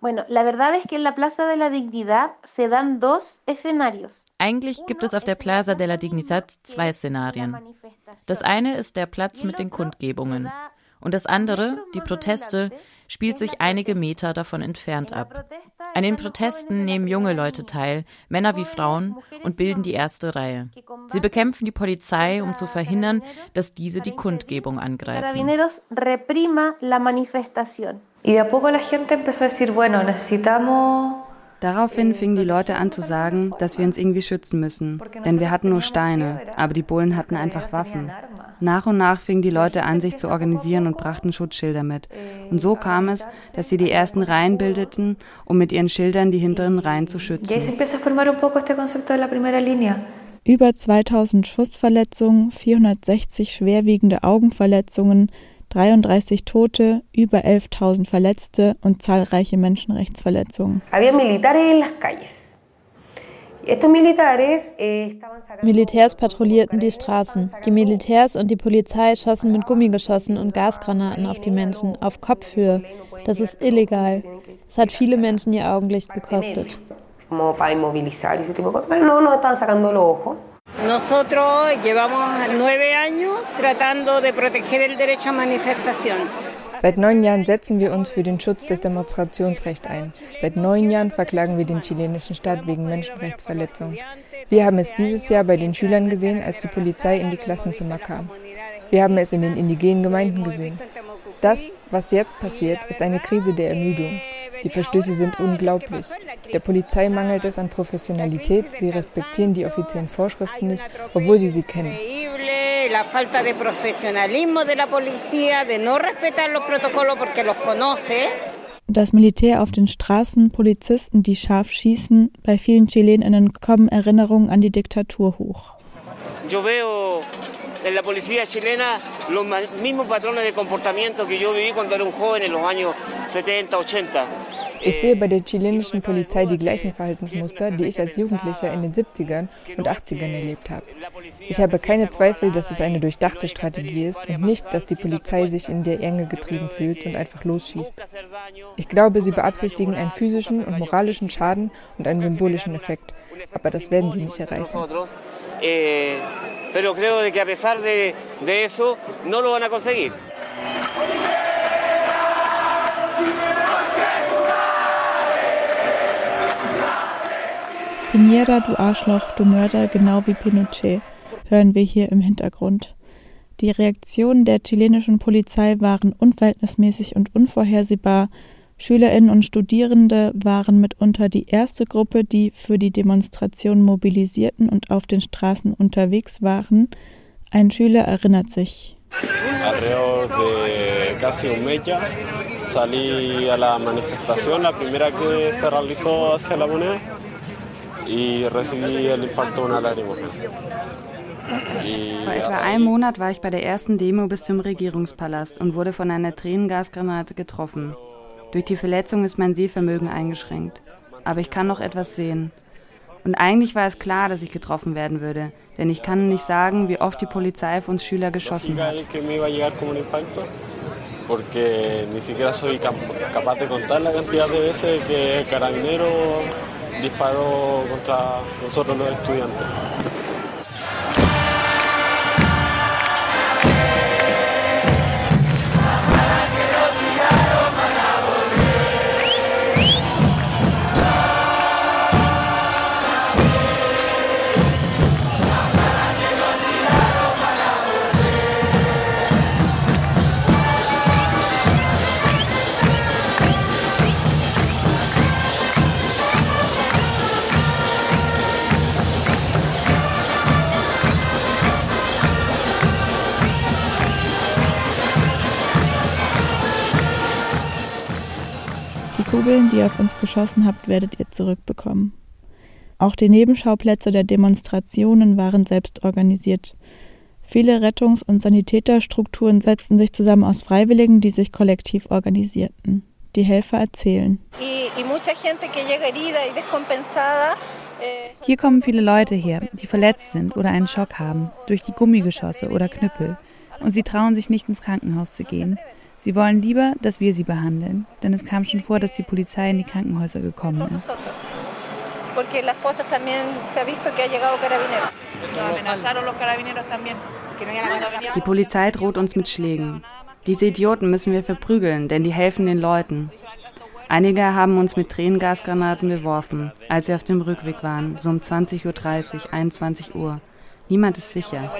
Bueno, la verdad es que en la Plaza de la Dignidad se dan dos escenarios. Eigentlich gibt es auf der Plaza de la Dignidad zwei Szenarien. Das eine ist der Platz mit den Kundgebungen und das andere, die Proteste, spielt sich einige Meter davon entfernt ab. An den Protesten nehmen junge Leute teil, Männer wie Frauen, und bilden die erste Reihe. Sie bekämpfen die Polizei, um zu verhindern, dass diese die Kundgebung angreifen. Daraufhin fingen die Leute an zu sagen, dass wir uns irgendwie schützen müssen, denn wir hatten nur Steine, aber die Bullen hatten einfach Waffen. Nach und nach fingen die Leute an, sich zu organisieren und brachten Schutzschilder mit. Und so kam es, dass sie die ersten Reihen bildeten, um mit ihren Schildern die hinteren Reihen zu schützen. Über 2000 Schussverletzungen, 460 schwerwiegende Augenverletzungen, 33 Tote, über 11.000 Verletzte und zahlreiche Menschenrechtsverletzungen. Militärs patrouillierten die Straßen. Die Militärs und die Polizei schossen mit Gummigeschossen und Gasgranaten auf die Menschen, auf Kopfhöhe. Das ist illegal. Es hat viele Menschen ihr Augenlicht gekostet. Nosotros llevamos nueve años tratando de proteger el derecho a manifestación. Seit neun Jahren setzen wir uns für den Schutz des Demonstrationsrechts ein. Seit neun Jahren verklagen wir den chilenischen Staat wegen Menschenrechtsverletzungen. Wir haben es dieses Jahr bei den Schülern gesehen, als die Polizei in die Klassenzimmer kam. Wir haben es in den indigenen Gemeinden gesehen. Das, was jetzt passiert, ist eine Krise der Ermüdung. Die Verstöße sind unglaublich. Der Polizei mangelt es an Professionalität. Sie respektieren die offiziellen Vorschriften nicht, obwohl sie sie kennen. La falta de profesionalismo de la policía, de no respetar los protocolos porque los conoce. Das Militär auf den Straßen, Polizisten, die scharf schießen, bei vielen Chileninnen kommen Erinnerungen an die Diktatur hoch. Yo veo en la policía chilena los mismos patrones de comportamiento que yo viví cuando era un joven en los años 70, 80. Ich sehe bei der chilenischen Polizei die gleichen Verhaltensmuster, die ich als Jugendlicher in den 70ern und 80ern erlebt habe. Ich habe keine Zweifel, dass es eine durchdachte Strategie ist und nicht, dass die Polizei sich in der Enge getrieben fühlt und einfach losschießt. Ich glaube, sie beabsichtigen einen physischen und moralischen Schaden und einen symbolischen Effekt, aber das werden sie nicht erreichen. Pero creo de que a pesar de, de eso no lo van a conseguir. Pinera, du Arschloch, du Mörder, genau wie Pinochet, hören wir hier im Hintergrund. Die Reaktionen der chilenischen Polizei waren unverhältnismäßig und unvorhersehbar. Schülerinnen und Studierende waren mitunter die erste Gruppe, die für die Demonstration mobilisierten und auf den Straßen unterwegs waren. Ein Schüler erinnert sich. Alrededor de casi un mes ya salí a la manifestación, la primera que se realizó hacia la moneda y recibí el impacto de una lacrimógena. Vor etwa einem Monat war ich bei der ersten Demo bis zum Regierungspalast und wurde von einer Tränengasgranate getroffen. Durch die Verletzung ist mein Sehvermögen eingeschränkt. Aber ich kann noch etwas sehen. Und eigentlich war es klar, dass ich getroffen werden würde, denn ich kann nicht sagen, wie oft die Polizei auf uns Schüler geschossen hat. Porque ni siquiera soy capaz de contar la cantidad de veces que Carabinero disparó contra nosotros los estudiantes. Kugeln, die ihr auf uns geschossen habt, werdet ihr zurückbekommen. Auch die Nebenschauplätze der Demonstrationen waren selbst organisiert. Viele Rettungs- und Sanitäterstrukturen setzten sich zusammen aus Freiwilligen, die sich kollektiv organisierten. Die Helfer erzählen. Eh, Hier kommen viele Leute her, die verletzt sind oder einen Schock haben, durch die Gummigeschosse oder Knüppel. Und sie trauen sich nicht ins Krankenhaus zu gehen. Sie wollen lieber, dass wir sie behandeln, denn es kam schon vor, dass die Polizei in die Krankenhäuser gekommen ist. Die Polizei droht uns mit Schlägen. Diese Idioten müssen wir verprügeln, denn die helfen den Leuten. Einige haben uns mit Tränengasgranaten beworfen, als wir auf dem Rückweg waren, so um 20.30 Uhr, 21 Uhr. Niemand ist sicher.